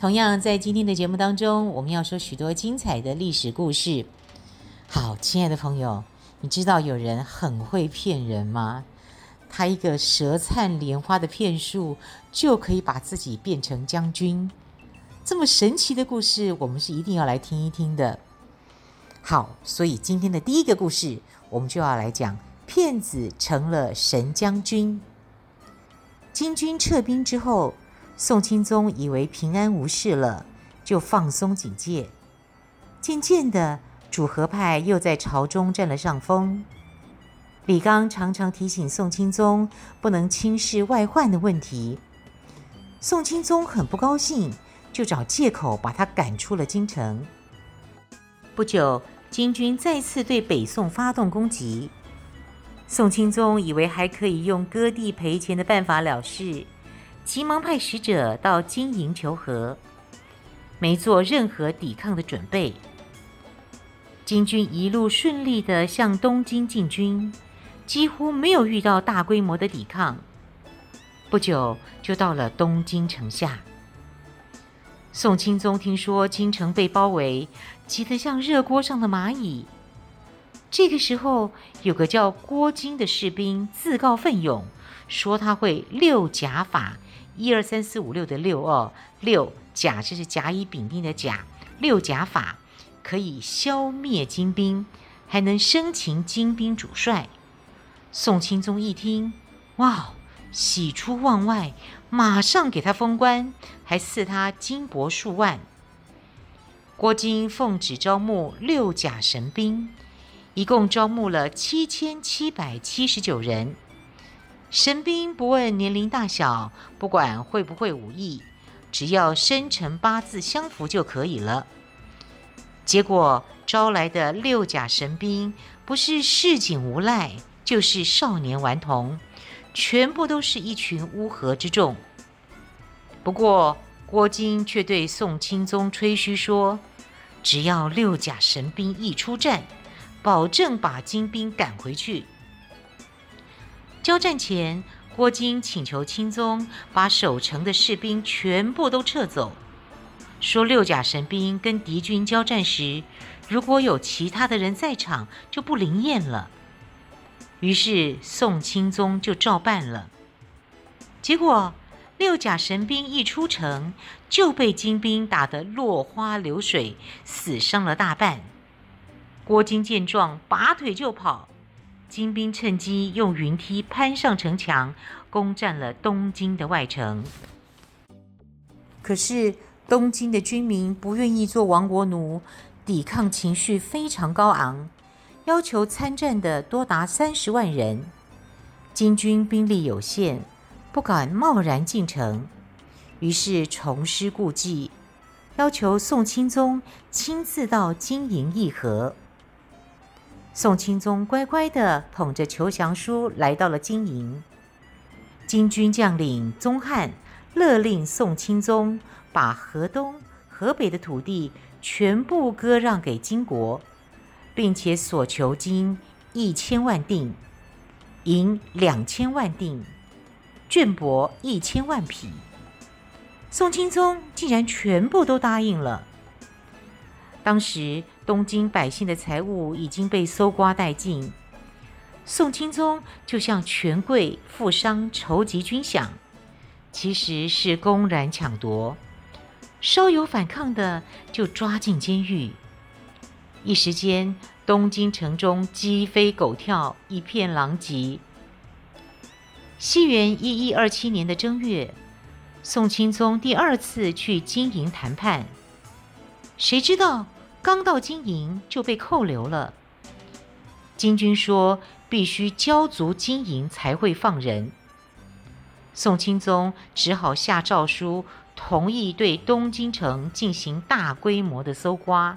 同样在今天的节目当中，我们要说许多精彩的历史故事。好，亲爱的朋友。你知道有人很会骗人吗？他一个舌灿莲花的骗术，就可以把自己变成将军。这么神奇的故事，我们是一定要来听一听的。好，所以今天的第一个故事，我们就要来讲骗子成了神将军。金军撤兵之后，宋钦宗以为平安无事了，就放松警戒。渐渐的。主和派又在朝中占了上风。李纲常常提醒宋钦宗不能轻视外患的问题。宋钦宗很不高兴，就找借口把他赶出了京城。不久，金军再次对北宋发动攻击。宋钦宗以为还可以用割地赔钱的办法了事，急忙派使者到金营求和，没做任何抵抗的准备。金军一路顺利地向东京进军，几乎没有遇到大规模的抵抗。不久就到了东京城下。宋钦宗听说京城被包围，急得像热锅上的蚂蚁。这个时候，有个叫郭金的士兵自告奋勇，说他会六甲法，一二三四五六的六哦，六甲就是甲乙丙丁的甲，六甲法。可以消灭金兵，还能生擒金兵主帅。宋钦宗一听，哇，喜出望外，马上给他封官，还赐他金帛数万。郭金奉旨招募六甲神兵，一共招募了七千七百七十九人。神兵不问年龄大小，不管会不会武艺，只要生辰八字相符就可以了。结果招来的六甲神兵，不是市井无赖，就是少年顽童，全部都是一群乌合之众。不过郭金却对宋钦宗吹嘘说，只要六甲神兵一出战，保证把金兵赶回去。交战前，郭金请求钦宗把守城的士兵全部都撤走。说六甲神兵跟敌军交战时，如果有其他的人在场，就不灵验了。于是宋钦宗就照办了。结果六甲神兵一出城，就被金兵打得落花流水，死伤了大半。郭金见状，拔腿就跑。金兵趁机用云梯攀上城墙，攻占了东京的外城。可是。东京的军民不愿意做亡国奴，抵抗情绪非常高昂，要求参战的多达三十万人。金军兵力有限，不敢贸然进城，于是重施故技，要求宋钦宗亲自到金营议和。宋钦宗乖乖地捧着求降书来到了金营。金军将领宗翰勒令宋钦宗。把河东、河北的土地全部割让给金国，并且索求金一千万锭，银两千万锭，绢帛一千万匹。宋钦宗竟然全部都答应了。当时东京百姓的财物已经被搜刮殆尽，宋钦宗就向权贵富商筹集军饷，其实是公然抢夺。稍有反抗的，就抓进监狱。一时间，东京城中鸡飞狗跳，一片狼藉。西元一一二七年的正月，宋钦宗第二次去金营谈判，谁知道刚到金营就被扣留了。金军说必须交足金银才会放人，宋钦宗只好下诏书。同意对东京城进行大规模的搜刮。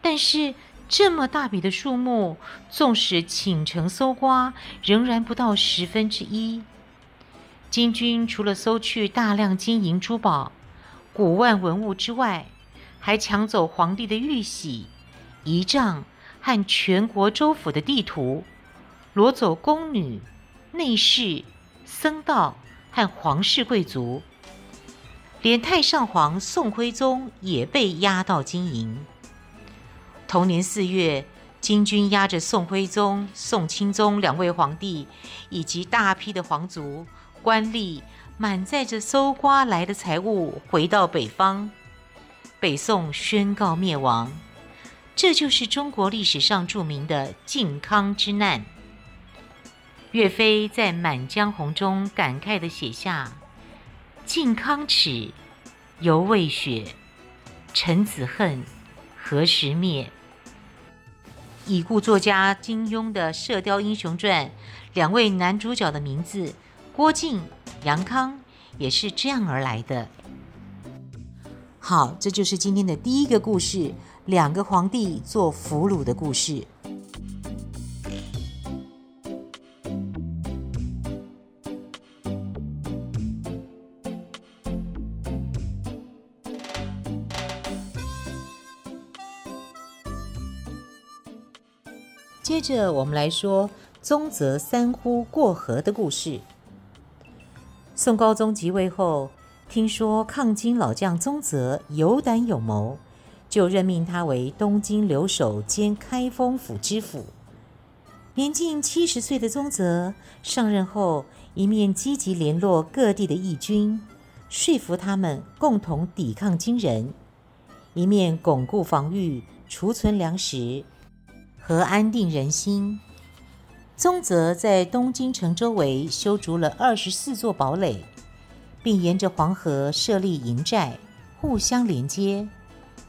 但是这么大笔的数目，纵使倾城搜刮，仍然不到十分之一。金军除了搜去大量金银珠宝、古万文物之外，还抢走皇帝的玉玺、仪仗和全国州府的地图，掳走宫女、内侍、僧道和皇室贵族，连太上皇宋徽宗也被押到金营。同年四月，金军押着宋徽宗、宋钦宗两位皇帝以及大批的皇族。官吏满载着搜刮来的财物回到北方，北宋宣告灭亡。这就是中国历史上著名的靖康之难。岳飞在《满江红》中感慨地写下：“靖康耻，犹未雪；臣子恨，何时灭？”已故作家金庸的《射雕英雄传》，两位男主角的名字。郭靖、杨康也是这样而来的。好，这就是今天的第一个故事：两个皇帝做俘虏的故事。接着，我们来说宗泽三呼过河的故事。宋高宗即位后，听说抗金老将宗泽有胆有谋，就任命他为东京留守兼开封府知府。年近七十岁的宗泽上任后，一面积极联络各地的义军，说服他们共同抵抗金人，一面巩固防御、储存粮食和安定人心。宗泽在东京城周围修筑了二十四座堡垒，并沿着黄河设立营寨，互相连接，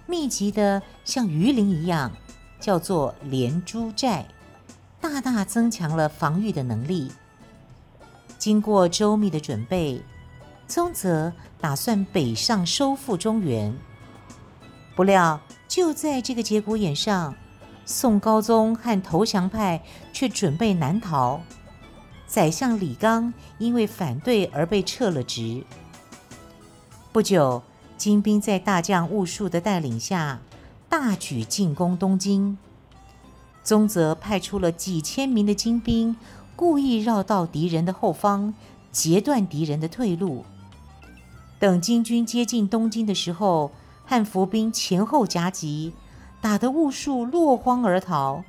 密集的像鱼鳞一样，叫做连珠寨，大大增强了防御的能力。经过周密的准备，宗泽打算北上收复中原。不料就在这个节骨眼上，宋高宗和投降派却准备南逃，宰相李纲因为反对而被撤了职。不久，金兵在大将兀术的带领下大举进攻东京。宗泽派出了几千名的精兵，故意绕到敌人的后方，截断敌人的退路。等金军接近东京的时候，汉伏兵前后夹击。打得兀术落荒而逃。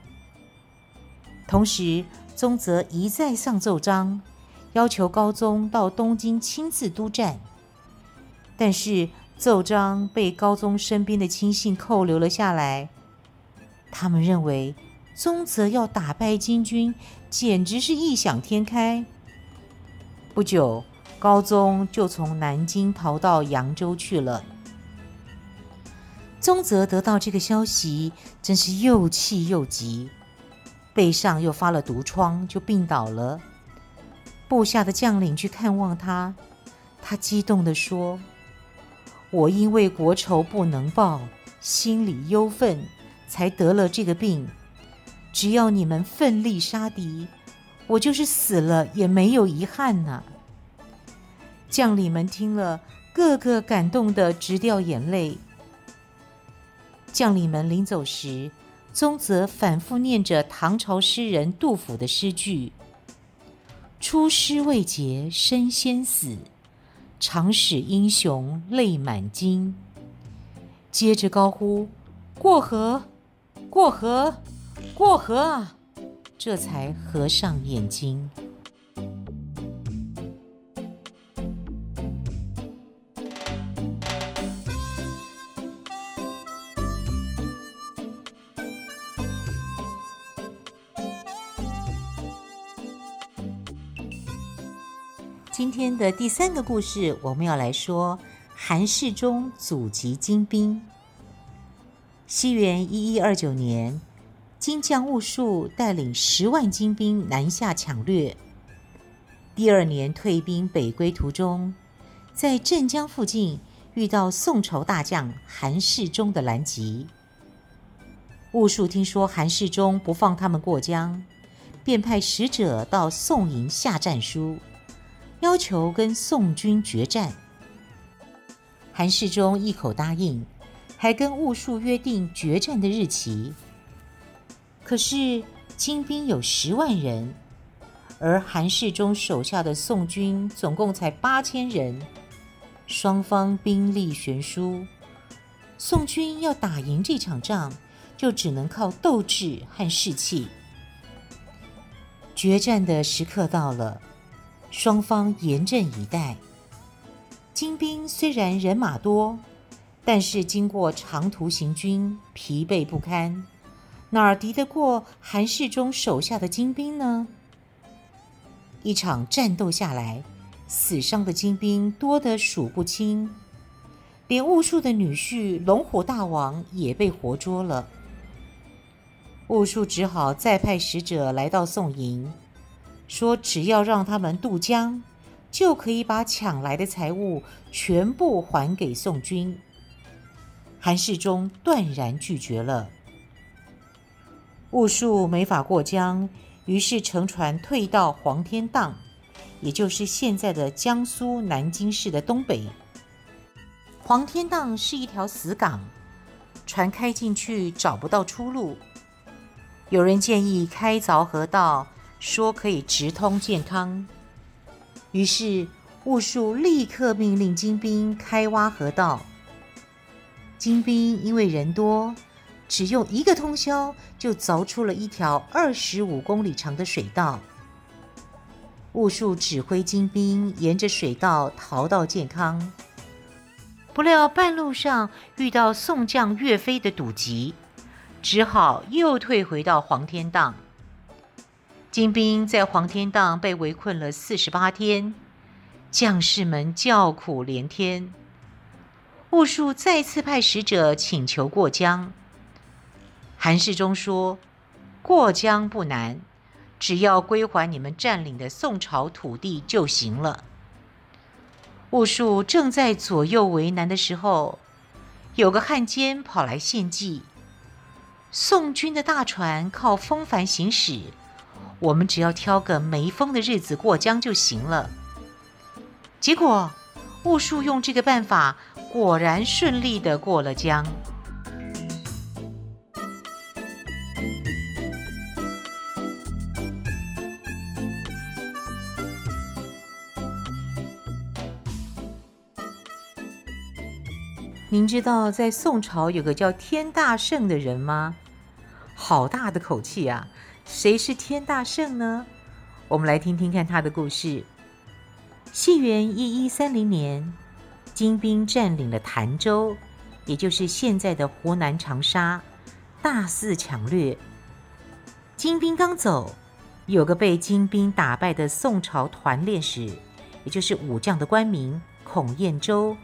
同时，宗泽一再上奏章，要求高宗到东京亲自督战。但是奏章被高宗身边的亲信扣留了下来。他们认为宗泽要打败金军，简直是异想天开。不久，高宗就从南京逃到扬州去了。宗泽得到这个消息，真是又气又急，背上又发了毒疮，就病倒了。部下的将领去看望他，他激动地说：“我因为国仇不能报，心里忧愤，才得了这个病。只要你们奋力杀敌，我就是死了也没有遗憾呐。”将领们听了，个个感动得直掉眼泪。将领们临走时，宗泽反复念着唐朝诗人杜甫的诗句：“出师未捷身先死，长使英雄泪满襟。”接着高呼：“过河，过河，过河啊！”这才合上眼睛。天的第三个故事，我们要来说韩世忠祖籍金兵。西元一一二九年，金将兀术带领十万金兵南下抢掠。第二年退兵北归途中，在镇江附近遇到宋朝大将韩世忠的拦截。兀术听说韩世忠不放他们过江，便派使者到宋营下战书，要求跟宋军决战。韩世忠一口答应，还跟兀术约定决战的日期。可是金兵有十万人，而韩世忠手下的宋军总共才八千人，双方兵力悬殊。宋军要打赢这场仗，就只能靠斗志和士气。决战的时刻到了，双方严阵以待。金兵虽然人马多，但是经过长途行军，疲惫不堪，哪儿敌得过韩世忠手下的金兵呢？一场战斗下来，死伤的金兵多得数不清。连兀术的女婿龙虎大王也被活捉了。兀术只好再派使者来到宋营，说只要让他们渡江，就可以把抢来的财物全部还给宋军。韩世忠断然拒绝了。兀术没法过江，于是乘船退到黄天荡，也就是现在的江苏南京市的东北。黄天荡是一条死港，船开进去找不到出路。有人建议开凿河道，说可以直通健康。于是兀术立刻命令金兵开挖河道。金兵因为人多，只用一个通宵就凿出了一条二十五公里长的水道。兀术指挥金兵沿着水道逃到健康。不料半路上遇到宋将岳飞的堵截，只好又退回到黄天荡。金兵在黄天荡被围困了四十八天，将士们叫苦连天。兀术再次派使者请求过江。韩世忠说：“过江不难，只要归还你们占领的宋朝土地就行了。”兀术正在左右为难的时候，有个汉奸跑来献计：宋军的大船靠风帆行驶，我们只要挑个没风的日子过江就行了。结果，兀术用这个办法，果然顺利的过了江。您知道在宋朝有个叫天大圣的人吗？好大的口气啊！谁是天大圣呢？我们来听听看他的故事。西元一一三零年，金兵占领了潭州，也就是现在的湖南长沙，大肆抢掠。金兵刚走，有个被金兵打败的宋朝团练使，也就是武将的官名孔彦舟。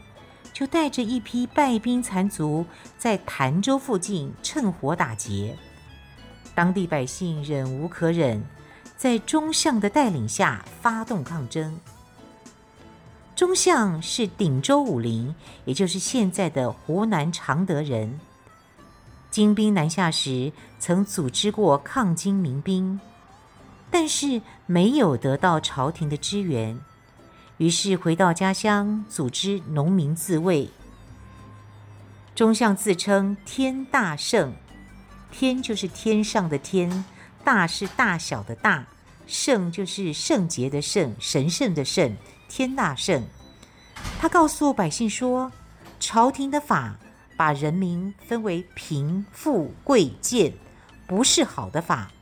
就带着一批败兵残卒，在潭州附近趁火打劫。当地百姓忍无可忍，在忠相的带领下发动抗争。忠相是鼎州武陵，也就是现在的湖南常德人。金兵南下时，曾组织过抗金民兵，但是没有得到朝廷的支援。于是回到家乡，组织农民自卫。忠相自称天大圣，天就是天上的天，大是大小的大，圣就是圣洁的圣，神圣的圣，天大圣。他告诉百姓说，朝廷的法把人民分为贫富贵贱，不是好的法，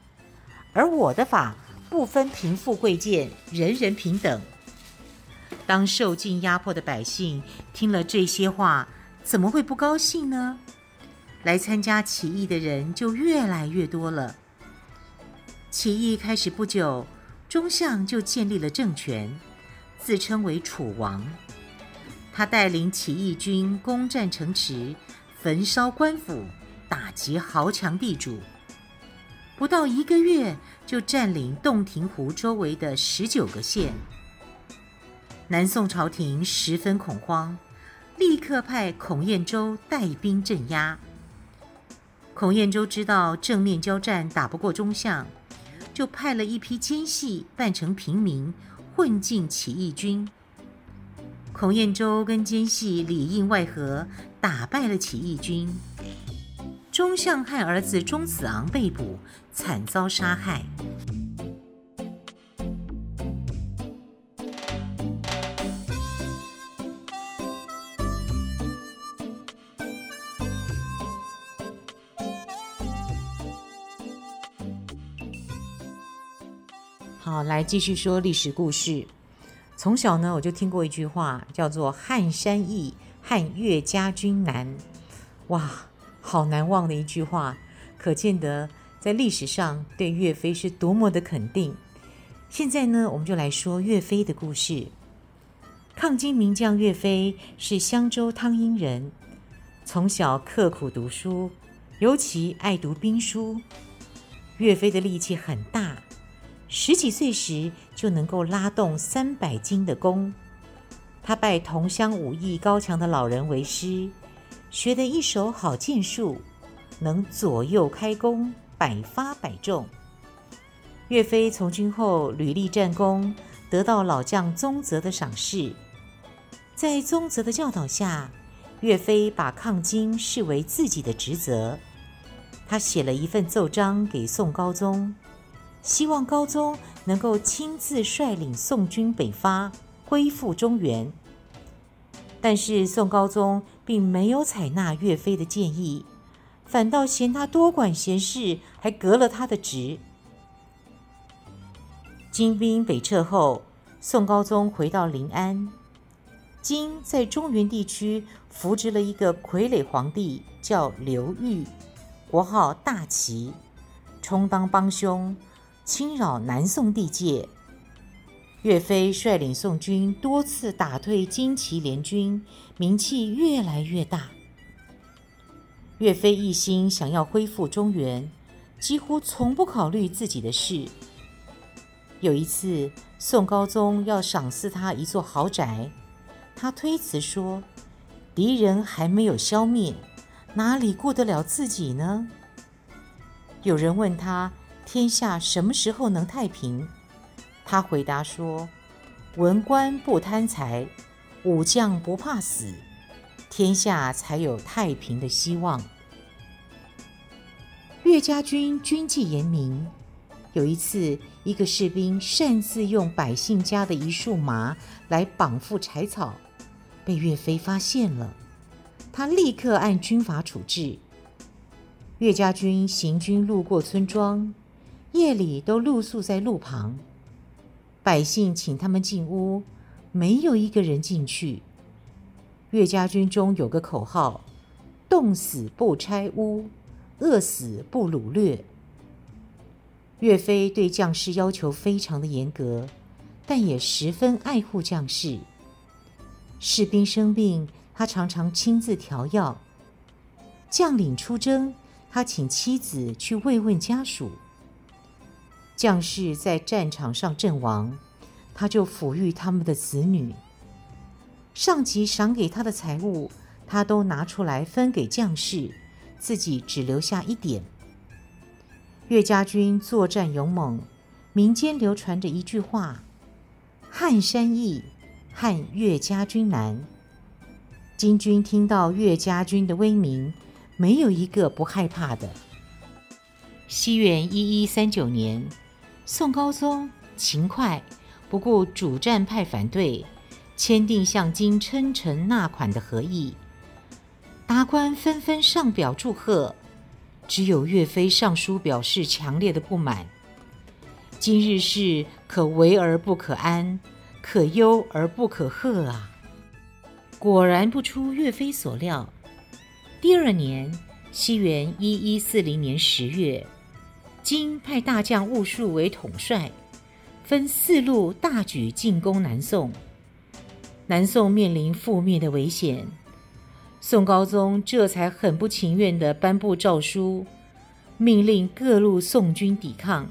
而我的法不分贫富贵贱，人人平等。当受尽压迫的百姓听了这些话，怎么会不高兴呢？来参加起义的人就越来越多了。起义开始不久，忠相就建立了政权，自称为楚王。他带领起义军攻占城池，焚烧官府，打击豪强地主。不到一个月，就占领洞庭湖周围的十九个县。南宋朝廷十分恐慌，立刻派孔彦舟带兵镇压。孔彦舟知道正面交战打不过中相，就派了一批奸细扮成平民混进起义军。孔彦舟跟奸细里应外合，打败了起义军。中相害儿子钟子昂被捕，惨遭杀害。好，来继续说历史故事。从小呢，我就听过一句话，叫做“撼山易，撼岳家军难”。哇！好难忘的一句话，可见得在历史上对岳飞是多么的肯定。现在呢，我们就来说岳飞的故事。抗金名将岳飞是襄州汤阴人，从小刻苦读书，尤其爱读兵书。岳飞的力气很大，十几岁时就能够拉动三百斤的弓。他拜同乡武艺高强的老人为师。学得一手好箭术，能左右开弓，百发百中。岳飞从军后屡立战功，得到老将宗泽的赏识。在宗泽的教导下，岳飞把抗金视为自己的职责。他写了一份奏章给宋高宗，希望高宗能够亲自率领宋军北伐，恢复中原。但是宋高宗并没有采纳岳飞的建议，反倒嫌他多管闲事，还革了他的职。金兵北撤后，宋高宗回到临安。金在中原地区扶植了一个傀儡皇帝，叫刘裕，国号大齐，充当帮凶，侵扰南宋地界。岳飞率领宋军多次打退金齐联军，名气越来越大。岳飞一心想要恢复中原，几乎从不考虑自己的事。有一次，宋高宗要赏赐他一座豪宅，他推辞说：“敌人还没有消灭，哪里顾得了自己呢？”有人问他：“天下什么时候能太平？”他回答说：“文官不贪财，武将不怕死，天下才有太平的希望。”岳家军军纪严明。有一次，一个士兵擅自用百姓家的一束麻来绑缚柴草，被岳飞发现了。他立刻按军法处置。岳家军行军路过村庄，夜里都露宿在路旁。百姓请他们进屋，没有一个人进去。岳家军中有个口号：“冻死不拆屋，饿死不掳掠。”岳飞对将士要求非常的严格，但也十分爱护将士。士兵生病，他常常亲自调药；将领出征，他请妻子去慰问家属。将士在战场上阵亡，他就抚育他们的子女。上级赏给他的财物，他都拿出来分给将士，自己只留下一点。岳家军作战勇猛，民间流传着一句话：“撼山易，撼岳家军难。”金军听到岳家军的威名，没有一个不害怕的。西元一一三九年。宋高宗勤快，不顾主战派反对，签订向金称臣纳款的和议。达官纷纷上表祝贺，只有岳飞上书表示强烈的不满。今日事可为而不可安，可忧而不可贺啊！果然不出岳飞所料，第二年，西元一一四零年十月。金派大将兀术为统帅，分四路大举进攻南宋。南宋面临覆灭的危险，宋高宗这才很不情愿地颁布诏书，命令各路宋军抵抗。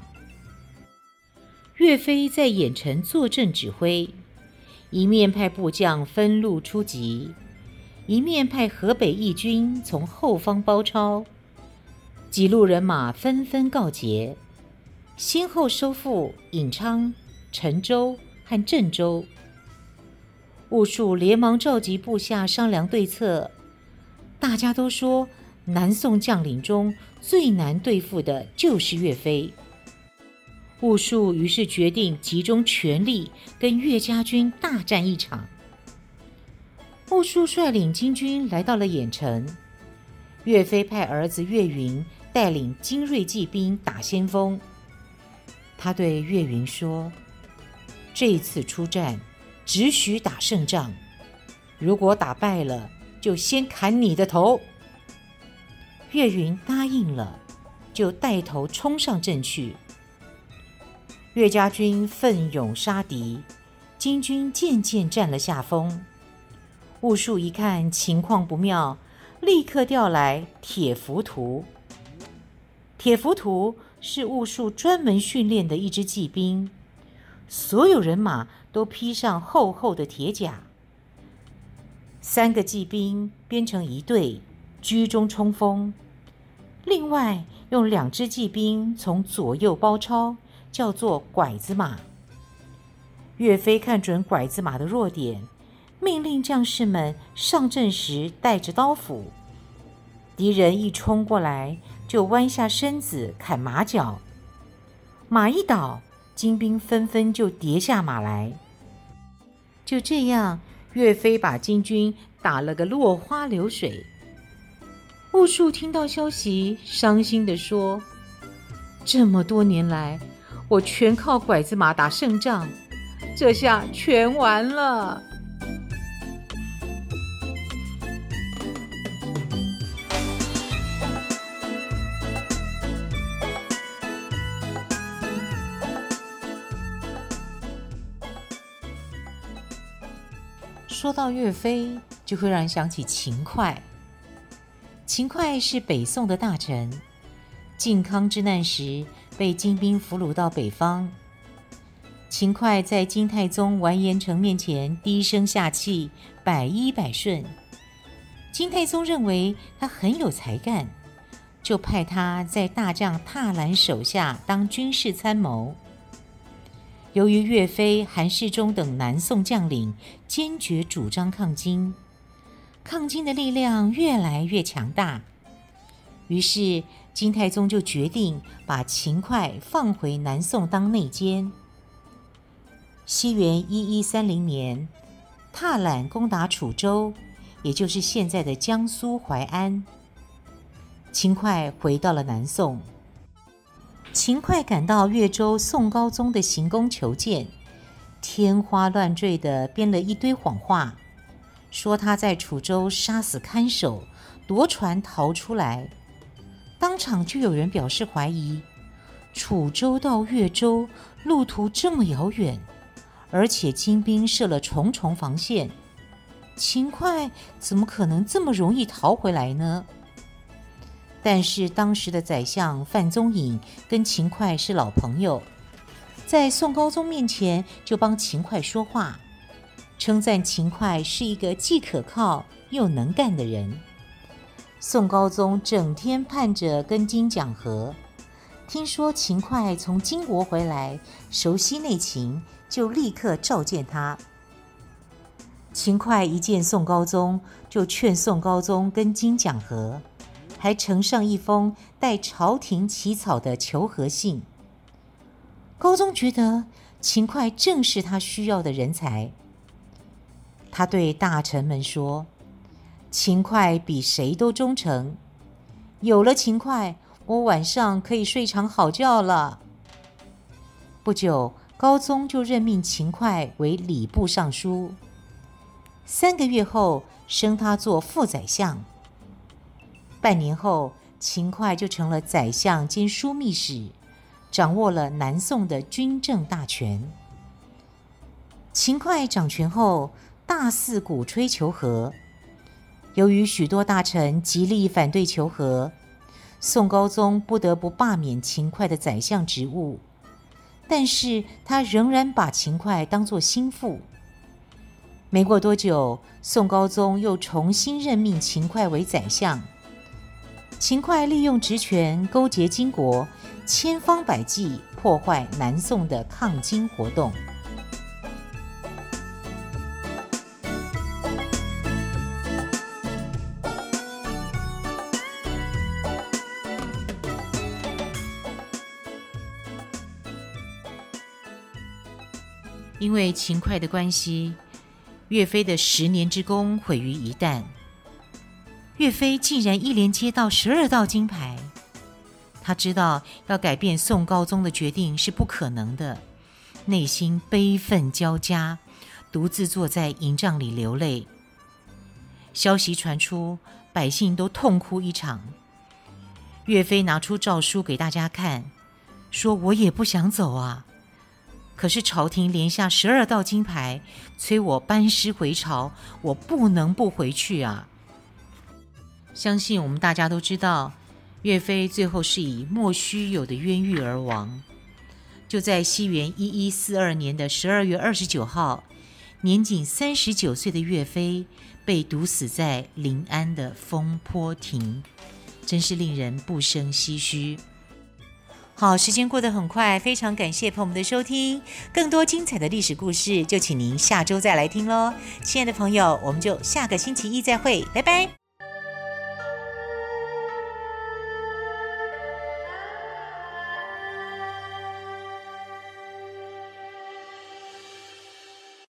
岳飞在郾城坐镇指挥，一面派部将分路出击，一面派河北义军从后方包抄。几路人马纷纷告捷，先后收复颍昌、陈州和郑州。兀术连忙召集部下商量对策，大家都说南宋将领中最难对付的就是岳飞。兀术于是决定集中全力跟岳家军大战一场。兀术率领金军来到了郾城，岳飞派儿子岳云带领精锐骑兵打先锋。他对岳云说：“这次出战。”只许打胜仗，如果打败了，就先砍你的头。岳云答应了，就带头冲上阵去。岳家军奋勇杀敌，金军渐渐占了下风。兀术一看情况不妙，立刻调来铁浮屠。铁浮屠是兀术专门训练的一支骑兵，所有人马。都披上厚厚的铁甲，三个骑兵编成一队，居中冲锋。另外，用两只骑兵从左右包抄，叫做拐子马。岳飞看准拐子马的弱点，命令将士们上阵时带着刀斧。敌人一冲过来，就弯下身子砍马脚。马一倒，金兵纷纷就跌下马来。就这样，岳飞把金军打了个落花流水。兀术听到消息，伤心地说：“这么多年来，我全靠拐子马打胜仗，这下全完了。”说到岳飞，就会让人想起秦桧。秦桧是北宋的大臣，靖康之难时被金兵俘虏到北方。秦桧在金太宗完颜成面前低声下气，百依百顺。金太宗认为他很有才干，就派他在大将踏兰手下当军事参谋。由于岳飞、韩世忠等南宋将领坚决主张抗金，抗金的力量越来越强大，于是金太宗就决定把秦桧放回南宋当内监。西元一一三零年，踏兰攻打楚州，也就是现在的江苏淮安，秦桧回到了南宋。秦桧赶到越州宋高宗的行宫求见，天花乱坠地编了一堆谎话，说他在楚州杀死看守，夺船逃出来。当场就有人表示怀疑：楚州到越州路途这么遥远，而且金兵设了重重防线，秦桧怎么可能这么容易逃回来呢？但是当时的宰相范宗颖跟秦桧是老朋友，在宋高宗面前就帮秦桧说话，称赞秦桧是一个既可靠又能干的人。宋高宗整天盼着跟金讲和，听说秦桧从金国回来，熟悉内情，就立刻召见他。秦桧一见宋高宗，就劝宋高宗跟金讲和。还呈上一封带朝廷起草的求和信。高宗觉得秦桧正是他需要的人才，他对大臣们说：“秦桧比谁都忠诚，有了秦桧，我晚上可以睡场好觉了。”不久，高宗就任命秦桧为礼部尚书，三个月后升他做副宰相。半年后，秦桧就成了宰相兼枢密使，掌握了南宋的军政大权。秦桧掌权后，大肆鼓吹求和。由于许多大臣极力反对求和，宋高宗不得不罢免秦桧的宰相职务。但是他仍然把秦桧当作心腹。没过多久，宋高宗又重新任命秦桧为宰相。秦桧利用职权勾结金国，千方百计破坏南宋的抗金活动。因为秦桧的关系，岳飞的十年之功毁于一旦。岳飞竟然一连接到十二道金牌，他知道要改变宋高宗的决定是不可能的，内心悲愤交加，独自坐在营帐里流泪。消息传出，百姓都痛哭一场。岳飞拿出诏书给大家看，说：“我也不想走啊。”可是朝廷连下十二道金牌，催我班师回朝，我不能不回去啊！相信我们大家都知道，岳飞最后是以莫须有的冤狱而亡。就在西元一一四二年的十二月二十九号，年仅三十九岁的岳飞被毒死在临安的风波亭，真是令人不胜唏嘘。好，时间过得很快，非常感谢朋友们的收听。更多精彩的历史故事，就请您下周再来听喽。亲爱的朋友，我们就下个星期一再会，拜拜。